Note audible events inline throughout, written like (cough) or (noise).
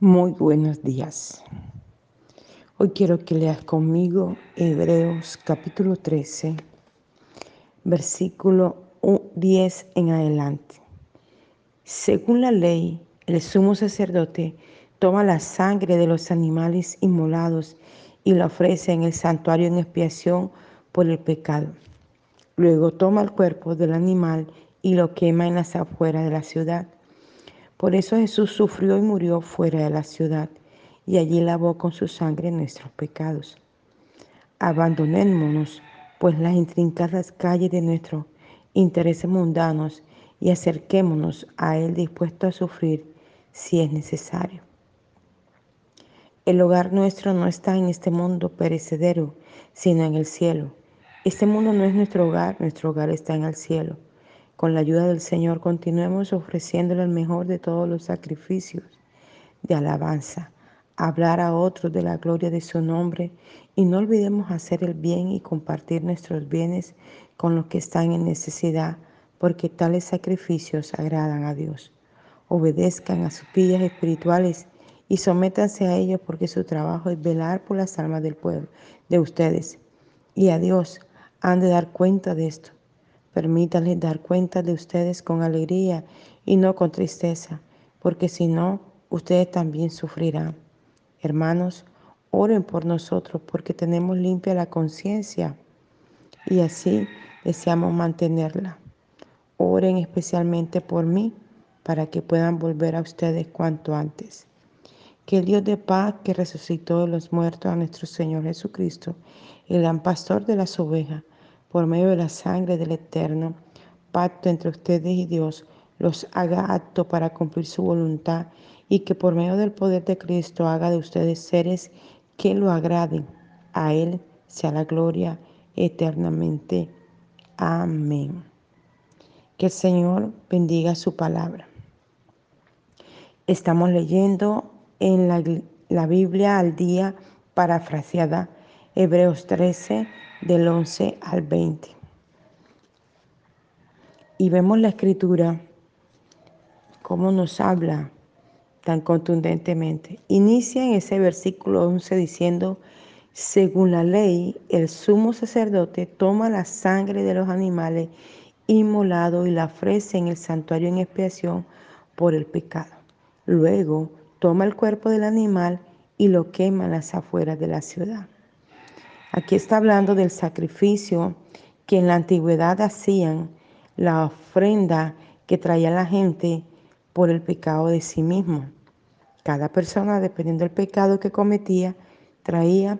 Muy buenos días. Hoy quiero que leas conmigo Hebreos capítulo 13, versículo 10 en adelante. Según la ley, el sumo sacerdote toma la sangre de los animales inmolados y la ofrece en el santuario en expiación por el pecado. Luego toma el cuerpo del animal y lo quema en las afueras de la ciudad. Por eso Jesús sufrió y murió fuera de la ciudad, y allí lavó con su sangre nuestros pecados. Abandonémonos, pues, las intrincadas calles de nuestros intereses mundanos y acerquémonos a Él dispuesto a sufrir si es necesario. El hogar nuestro no está en este mundo perecedero, sino en el cielo. Este mundo no es nuestro hogar, nuestro hogar está en el cielo. Con la ayuda del Señor continuemos ofreciéndole el mejor de todos los sacrificios de alabanza, hablar a otros de la gloria de su nombre y no olvidemos hacer el bien y compartir nuestros bienes con los que están en necesidad, porque tales sacrificios agradan a Dios. Obedezcan a sus pillas espirituales y sométanse a ellos porque su trabajo es velar por las almas del pueblo, de ustedes. Y a Dios han de dar cuenta de esto. Permítanles dar cuenta de ustedes con alegría y no con tristeza, porque si no, ustedes también sufrirán. Hermanos, oren por nosotros porque tenemos limpia la conciencia y así deseamos mantenerla. Oren especialmente por mí para que puedan volver a ustedes cuanto antes. Que el Dios de paz que resucitó de los muertos a nuestro Señor Jesucristo, el gran pastor de las ovejas, por medio de la sangre del eterno pacto entre ustedes y Dios, los haga apto para cumplir su voluntad y que por medio del poder de Cristo haga de ustedes seres que lo agraden. A Él sea la gloria eternamente. Amén. Que el Señor bendiga su palabra. Estamos leyendo en la, la Biblia al día parafraseada Hebreos 13 del 11 al 20. Y vemos la escritura, cómo nos habla tan contundentemente. Inicia en ese versículo 11 diciendo, según la ley, el sumo sacerdote toma la sangre de los animales inmolados y la ofrece en el santuario en expiación por el pecado. Luego toma el cuerpo del animal y lo quema en las afueras de la ciudad. Aquí está hablando del sacrificio que en la antigüedad hacían, la ofrenda que traía la gente por el pecado de sí mismo. Cada persona, dependiendo del pecado que cometía, traía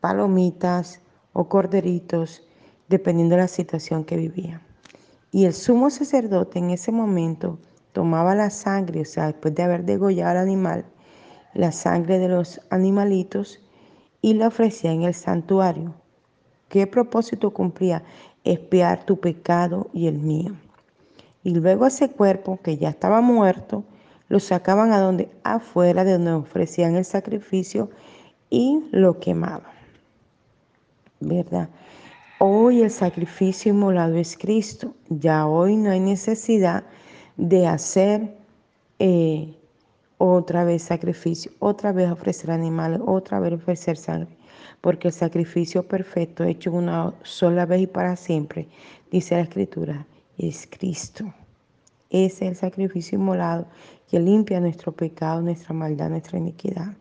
palomitas o corderitos, dependiendo de la situación que vivía. Y el sumo sacerdote en ese momento tomaba la sangre, o sea, después de haber degollado al animal, la sangre de los animalitos y la ofrecía en el santuario. ¿Qué propósito cumplía? Espiar tu pecado y el mío. Y luego ese cuerpo que ya estaba muerto, lo sacaban a donde afuera de donde ofrecían el sacrificio y lo quemaban. ¿Verdad? Hoy el sacrificio inmolado es Cristo. Ya hoy no hay necesidad de hacer eh, otra vez sacrificio, otra vez ofrecer animales, otra vez ofrecer sangre, porque el sacrificio perfecto hecho una sola vez y para siempre, dice la escritura, es Cristo. Ese es el sacrificio inmolado que limpia nuestro pecado, nuestra maldad, nuestra iniquidad.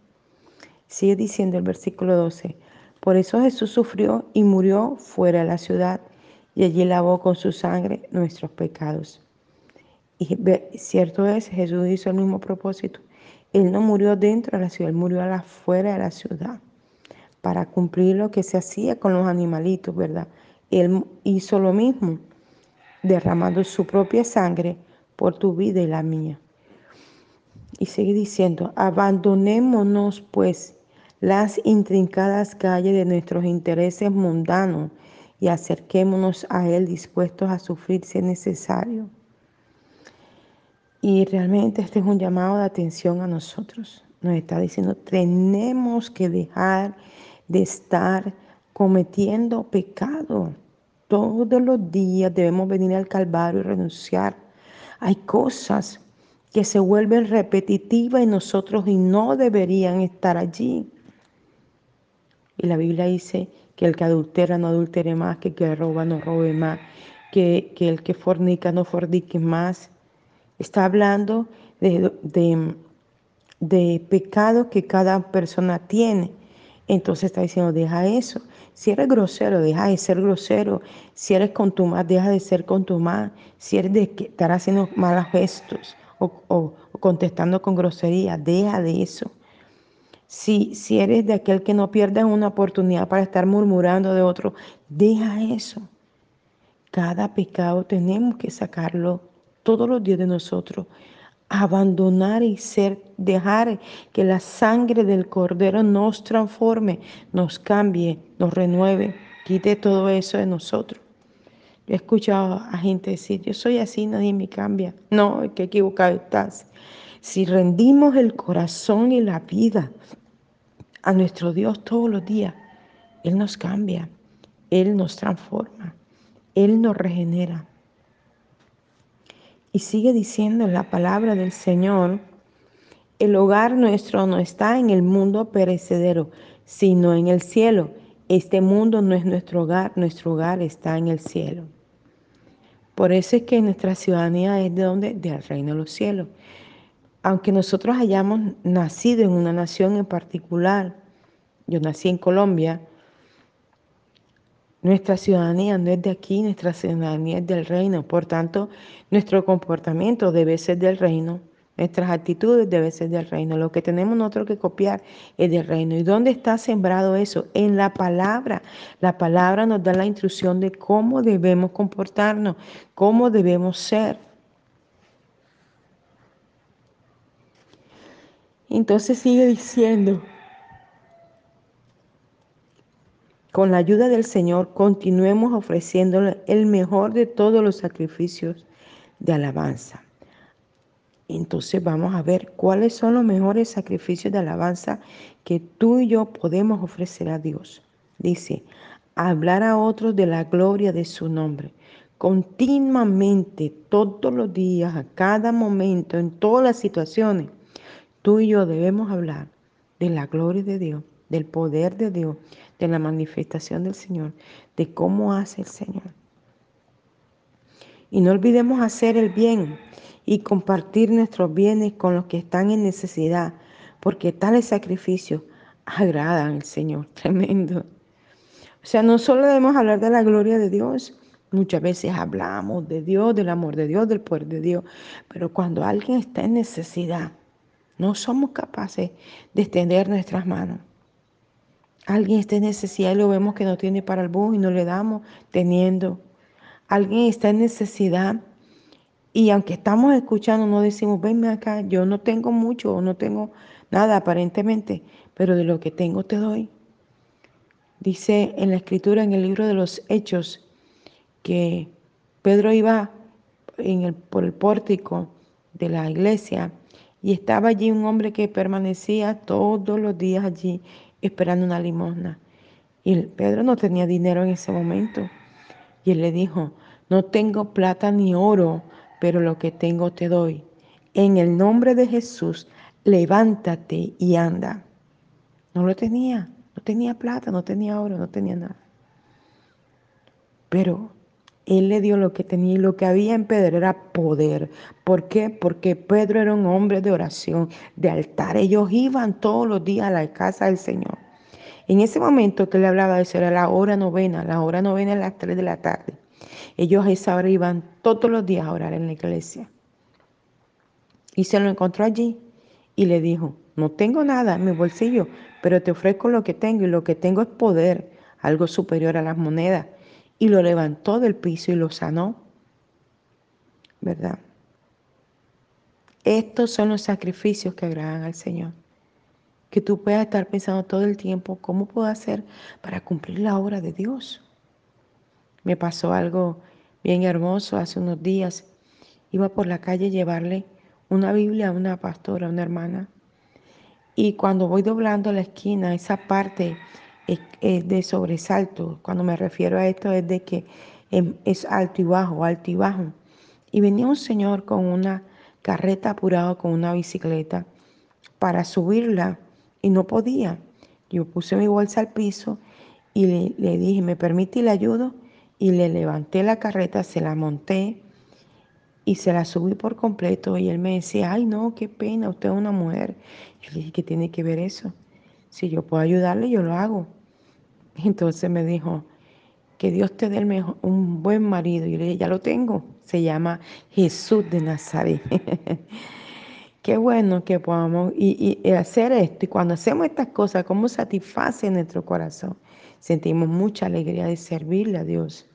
Sigue diciendo el versículo 12, por eso Jesús sufrió y murió fuera de la ciudad y allí lavó con su sangre nuestros pecados. Y cierto es, Jesús hizo el mismo propósito. Él no murió dentro de la ciudad, él murió afuera de la ciudad para cumplir lo que se hacía con los animalitos, ¿verdad? Él hizo lo mismo, derramando su propia sangre por tu vida y la mía. Y sigue diciendo, abandonémonos pues las intrincadas calles de nuestros intereses mundanos y acerquémonos a Él dispuestos a sufrir si es necesario. Y realmente este es un llamado de atención a nosotros. Nos está diciendo, tenemos que dejar de estar cometiendo pecado. Todos los días debemos venir al Calvario y renunciar. Hay cosas que se vuelven repetitivas en nosotros y no deberían estar allí. Y la Biblia dice que el que adultera no adultere más, que el que roba no robe más, que, el que fornica no fornique más. Está hablando de, de, pecados que cada persona tiene. Entonces está diciendo, deja eso. Si eres grosero, deja de ser grosero. Si eres contumaz, deja de ser contumaz. Si eres de estar haciendo malos gestos o, o contestando con grosería, deja de eso. Si, si eres de aquel que no pierdes una oportunidad para estar murmurando de otro, deja eso. Cada pecado tenemos que sacarlo todos los días de nosotros. Abandonar y ser, dejar que la sangre del Cordero nos transforme, nos cambie, nos renueve, quite todo eso de nosotros. Yo he escuchado a gente decir, yo soy así, nadie me cambia. No, qué equivocado estás. Si rendimos el corazón y la vida a nuestro Dios todos los días, Él nos cambia, Él nos transforma, Él nos regenera. Y sigue diciendo la palabra del Señor, el hogar nuestro no está en el mundo perecedero, sino en el cielo. Este mundo no es nuestro hogar, nuestro hogar está en el cielo. Por eso es que nuestra ciudadanía es de donde? Del reino de los cielos aunque nosotros hayamos nacido en una nación en particular, yo nací en Colombia, nuestra ciudadanía no es de aquí, nuestra ciudadanía es del reino. Por tanto, nuestro comportamiento debe ser del reino, nuestras actitudes deben ser del reino. Lo que tenemos nosotros que copiar es del reino. ¿Y dónde está sembrado eso? En la palabra. La palabra nos da la instrucción de cómo debemos comportarnos, cómo debemos ser. Entonces sigue diciendo, con la ayuda del Señor continuemos ofreciéndole el mejor de todos los sacrificios de alabanza. Entonces vamos a ver cuáles son los mejores sacrificios de alabanza que tú y yo podemos ofrecer a Dios. Dice, hablar a otros de la gloria de su nombre. Continuamente, todos los días, a cada momento, en todas las situaciones, Tú y yo debemos hablar de la gloria de Dios, del poder de Dios, de la manifestación del Señor, de cómo hace el Señor. Y no olvidemos hacer el bien y compartir nuestros bienes con los que están en necesidad, porque tales sacrificios agradan al Señor. (laughs) Tremendo. O sea, no solo debemos hablar de la gloria de Dios, muchas veces hablamos de Dios, del amor de Dios, del poder de Dios, pero cuando alguien está en necesidad, no somos capaces de extender nuestras manos. Alguien está en necesidad y lo vemos que no tiene para el bus y no le damos teniendo. Alguien está en necesidad y aunque estamos escuchando, no decimos, venme acá, yo no tengo mucho o no tengo nada aparentemente, pero de lo que tengo te doy. Dice en la escritura, en el libro de los Hechos, que Pedro iba por el pórtico de la iglesia y estaba allí un hombre que permanecía todos los días allí esperando una limosna. Y Pedro no tenía dinero en ese momento. Y él le dijo, no tengo plata ni oro, pero lo que tengo te doy. En el nombre de Jesús, levántate y anda. No lo tenía, no tenía plata, no tenía oro, no tenía nada. Pero él le dio lo que tenía y lo que había en Pedro era poder. ¿Por qué? Porque Pedro era un hombre de oración, de altar. Ellos iban todos los días a la casa del Señor. En ese momento que le hablaba de eso era la hora novena, la hora novena a las 3 de la tarde. Ellos a esa hora iban todos los días a orar en la iglesia. Y se lo encontró allí y le dijo, no tengo nada en mi bolsillo, pero te ofrezco lo que tengo y lo que tengo es poder, algo superior a las monedas y lo levantó del piso y lo sanó. ¿Verdad? Estos son los sacrificios que agradan al Señor. Que tú puedas estar pensando todo el tiempo, ¿cómo puedo hacer para cumplir la obra de Dios? Me pasó algo bien hermoso hace unos días. Iba por la calle a llevarle una Biblia a una pastora, a una hermana. Y cuando voy doblando la esquina, esa parte es, de sobresalto. Cuando me refiero a esto es de que em, es alto y bajo, alto y bajo. Y venía un señor con una carreta apurado con una bicicleta para subirla y no podía. Yo puse mi bolsa al piso y le, le dije, ¿me permite y le ayudo? Y le levanté la carreta, se la monté y se la subí por completo. Y él me decía, ay no, qué pena, usted es una mujer. Yo le dije, ¿qué tiene que ver eso? Si yo puedo ayudarle, yo lo hago. Entonces me dijo, que Dios te dé mejor, un buen marido. Y yo le dije, ya lo tengo. Se llama Jesús de Nazaret. (laughs) Qué bueno que podamos y, y hacer esto. Y cuando hacemos estas cosas, ¿cómo satisface nuestro corazón? Sentimos mucha alegría de servirle a Dios.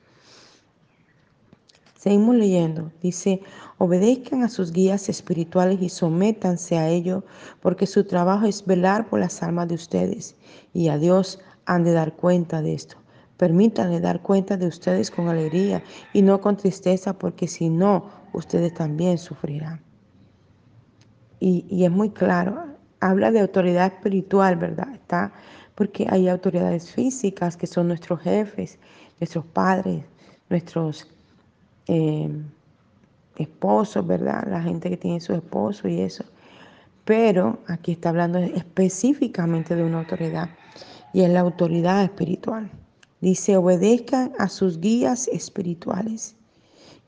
Seguimos leyendo. Dice, obedezcan a sus guías espirituales y sométanse a ellos, porque su trabajo es velar por las almas de ustedes. Y a Dios han de dar cuenta de esto. Permítanle dar cuenta de ustedes con alegría y no con tristeza, porque si no, ustedes también sufrirán. Y, y es muy claro, habla de autoridad espiritual, ¿verdad? Está porque hay autoridades físicas que son nuestros jefes, nuestros padres, nuestros eh, esposos, ¿verdad? La gente que tiene su esposo y eso. Pero aquí está hablando específicamente de una autoridad y es la autoridad espiritual. Dice, obedezcan a sus guías espirituales.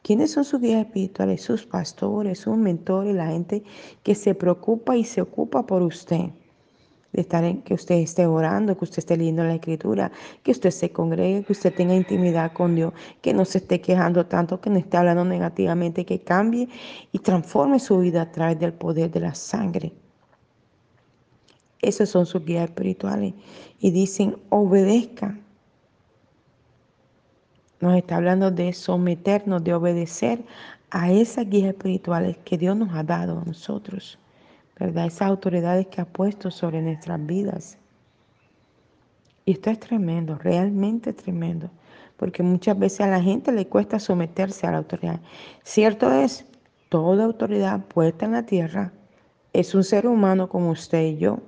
¿Quiénes son sus guías espirituales? Sus pastores, sus mentores, la gente que se preocupa y se ocupa por usted de estar en, que usted esté orando, que usted esté leyendo la escritura, que usted se congregue, que usted tenga intimidad con Dios, que no se esté quejando tanto, que no esté hablando negativamente, que cambie y transforme su vida a través del poder de la sangre. Esos son sus guías espirituales. Y dicen, obedezca. Nos está hablando de someternos, de obedecer a esas guías espirituales que Dios nos ha dado a nosotros. ¿Verdad? Esas autoridades que ha puesto sobre nuestras vidas. Y esto es tremendo, realmente tremendo, porque muchas veces a la gente le cuesta someterse a la autoridad. Cierto es, toda autoridad puesta en la tierra es un ser humano como usted y yo,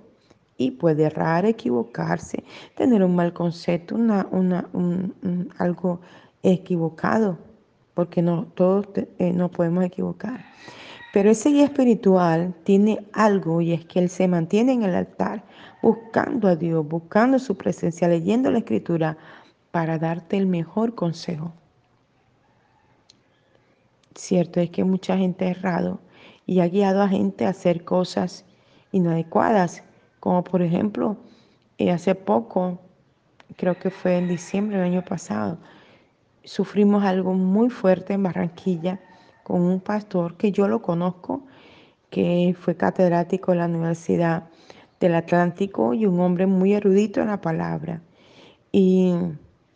y puede errar, equivocarse, tener un mal concepto, una, una, un, algo equivocado, porque no todos eh, nos podemos equivocar. Pero ese guía espiritual tiene algo y es que él se mantiene en el altar buscando a Dios, buscando su presencia, leyendo la escritura para darte el mejor consejo. Cierto es que mucha gente ha errado y ha guiado a gente a hacer cosas inadecuadas, como por ejemplo, eh, hace poco, creo que fue en diciembre del año pasado, sufrimos algo muy fuerte en Barranquilla con un pastor que yo lo conozco, que fue catedrático en la Universidad del Atlántico y un hombre muy erudito en la palabra. Y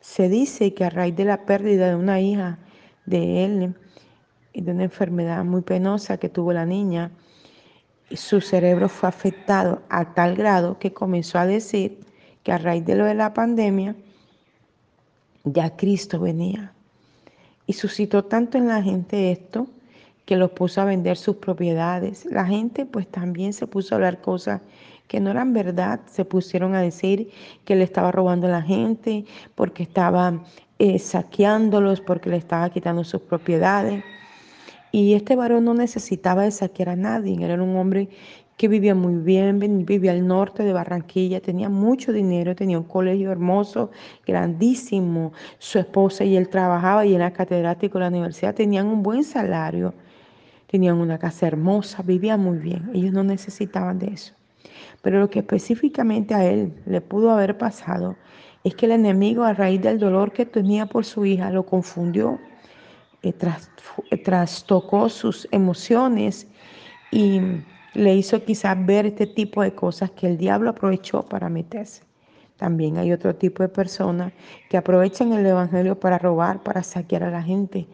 se dice que a raíz de la pérdida de una hija de él y de una enfermedad muy penosa que tuvo la niña, su cerebro fue afectado a tal grado que comenzó a decir que a raíz de lo de la pandemia, ya Cristo venía. Y suscitó tanto en la gente esto que los puso a vender sus propiedades. La gente pues también se puso a hablar cosas que no eran verdad. Se pusieron a decir que le estaba robando a la gente, porque estaba eh, saqueándolos, porque le estaba quitando sus propiedades. Y este varón no necesitaba de saquear a nadie. Era un hombre que vivía muy bien, vivía al norte de Barranquilla, tenía mucho dinero, tenía un colegio hermoso, grandísimo. Su esposa y él trabajaba y era catedrático de la universidad, tenían un buen salario, tenían una casa hermosa, vivían muy bien. Ellos no necesitaban de eso. Pero lo que específicamente a él le pudo haber pasado es que el enemigo, a raíz del dolor que tenía por su hija, lo confundió, eh, trastocó sus emociones y le hizo quizás ver este tipo de cosas que el diablo aprovechó para meterse. También hay otro tipo de personas que aprovechan el Evangelio para robar, para saquear a la gente.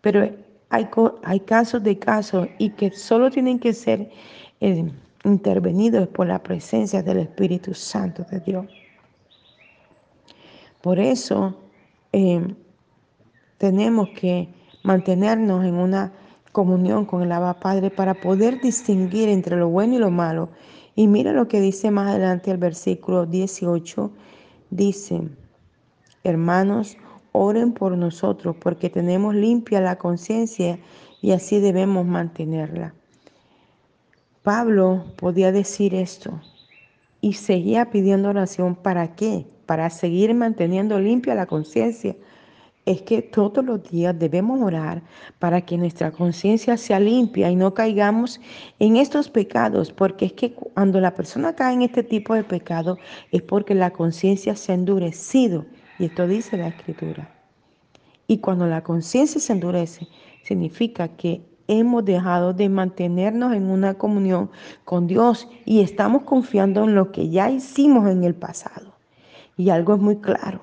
Pero hay, hay casos de casos y que solo tienen que ser eh, intervenidos por la presencia del Espíritu Santo de Dios. Por eso eh, tenemos que mantenernos en una comunión con el Abba Padre para poder distinguir entre lo bueno y lo malo. Y mira lo que dice más adelante el versículo 18. Dice, hermanos, oren por nosotros porque tenemos limpia la conciencia y así debemos mantenerla. Pablo podía decir esto y seguía pidiendo oración. ¿Para qué? Para seguir manteniendo limpia la conciencia. Es que todos los días debemos orar para que nuestra conciencia sea limpia y no caigamos en estos pecados, porque es que cuando la persona cae en este tipo de pecado es porque la conciencia se ha endurecido. Y esto dice la escritura. Y cuando la conciencia se endurece, significa que hemos dejado de mantenernos en una comunión con Dios y estamos confiando en lo que ya hicimos en el pasado. Y algo es muy claro,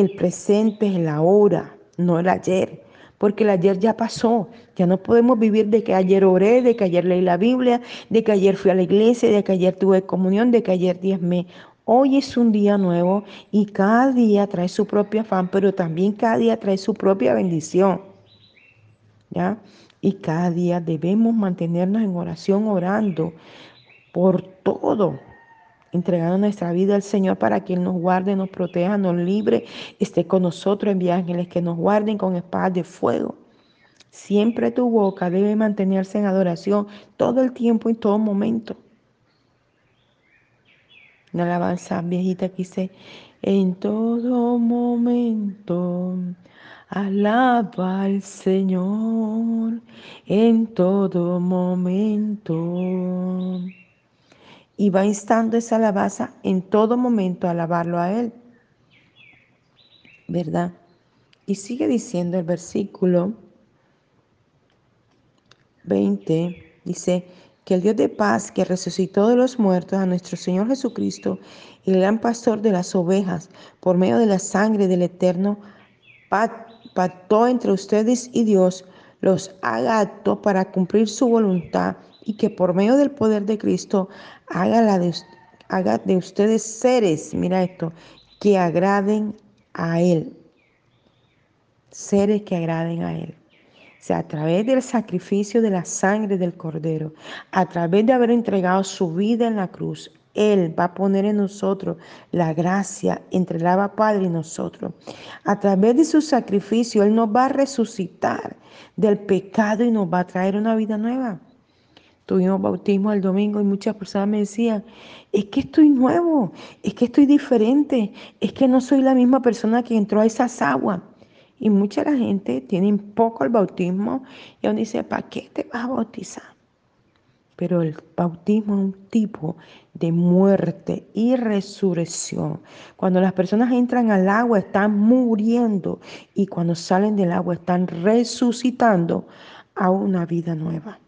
el presente es el ahora, no el ayer, porque el ayer ya pasó, ya no podemos vivir de que ayer oré, de que ayer leí la Biblia, de que ayer fui a la iglesia, de que ayer tuve comunión, de que ayer diezmé. Hoy es un día nuevo y cada día trae su propio afán, pero también cada día trae su propia bendición. ¿Ya? Y cada día debemos mantenernos en oración, orando por todo, entregando nuestra vida al Señor para que Él nos guarde, nos proteja, nos libre, esté con nosotros, envíe ángeles que nos guarden con espadas de fuego. Siempre tu boca debe mantenerse en adoración todo el tiempo, y todo momento. Una alabanza viejita que dice, en todo momento Alaba al Señor en todo momento. Y va instando esa alabanza en todo momento a alabarlo a Él. ¿Verdad? Y sigue diciendo el versículo 20, dice, que el Dios de paz que resucitó de los muertos a nuestro Señor Jesucristo, el gran pastor de las ovejas, por medio de la sangre del eterno pactó entre ustedes y Dios, los haga aptos para cumplir su voluntad y que por medio del poder de Cristo haga, la de, haga de ustedes seres, mira esto, que agraden a Él. Seres que agraden a Él. O sea, a través del sacrificio de la sangre del Cordero, a través de haber entregado su vida en la cruz, él va a poner en nosotros la gracia entre el Abba Padre y nosotros. A través de su sacrificio, Él nos va a resucitar del pecado y nos va a traer una vida nueva. Tuvimos bautismo el domingo y muchas personas me decían, es que estoy nuevo, es que estoy diferente, es que no soy la misma persona que entró a esas aguas. Y mucha la gente tiene poco el bautismo y aún dice, ¿para qué te vas a bautizar? pero el bautismo es un tipo de muerte y resurrección. Cuando las personas entran al agua están muriendo y cuando salen del agua están resucitando a una vida nueva.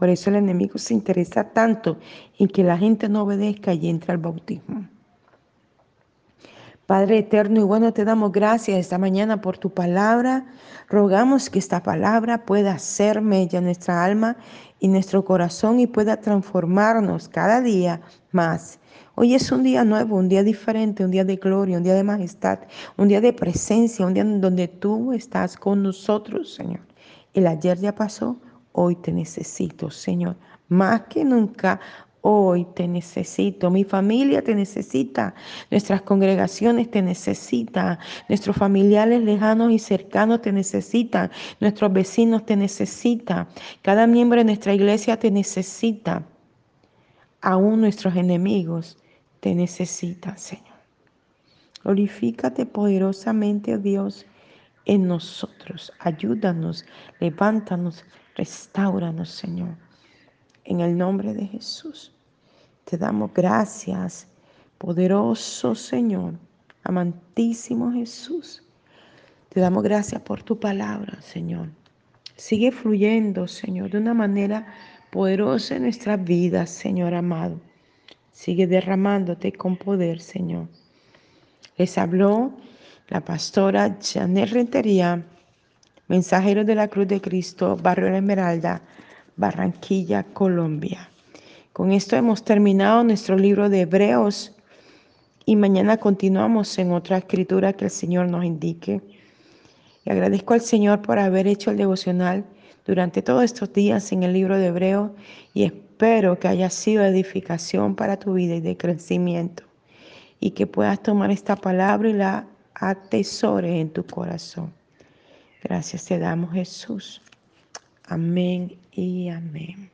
Por eso el enemigo se interesa tanto en que la gente no obedezca y entre al bautismo. Padre eterno y bueno, te damos gracias esta mañana por tu palabra. Rogamos que esta palabra pueda ser mella nuestra alma y nuestro corazón y pueda transformarnos cada día más. Hoy es un día nuevo, un día diferente, un día de gloria, un día de majestad, un día de presencia, un día donde tú estás con nosotros, Señor. El ayer ya pasó, hoy te necesito, Señor. Más que nunca, Hoy te necesito, mi familia te necesita, nuestras congregaciones te necesitan, nuestros familiares lejanos y cercanos te necesitan, nuestros vecinos te necesitan, cada miembro de nuestra iglesia te necesita, aún nuestros enemigos te necesitan, Señor. Glorifícate poderosamente, oh Dios, en nosotros. Ayúdanos, levántanos, restauranos, Señor. En el nombre de Jesús, te damos gracias, poderoso Señor, amantísimo Jesús. Te damos gracias por tu palabra, Señor. Sigue fluyendo, Señor, de una manera poderosa en nuestras vidas, Señor amado. Sigue derramándote con poder, Señor. Les habló la pastora Janet Rentería, mensajero de la Cruz de Cristo, Barrio La Esmeralda, Barranquilla, Colombia. Con esto hemos terminado nuestro libro de Hebreos y mañana continuamos en otra escritura que el Señor nos indique. Y agradezco al Señor por haber hecho el devocional durante todos estos días en el libro de Hebreos y espero que haya sido edificación para tu vida y de crecimiento y que puedas tomar esta palabra y la atesores en tu corazón. Gracias te damos Jesús. Amén y amén.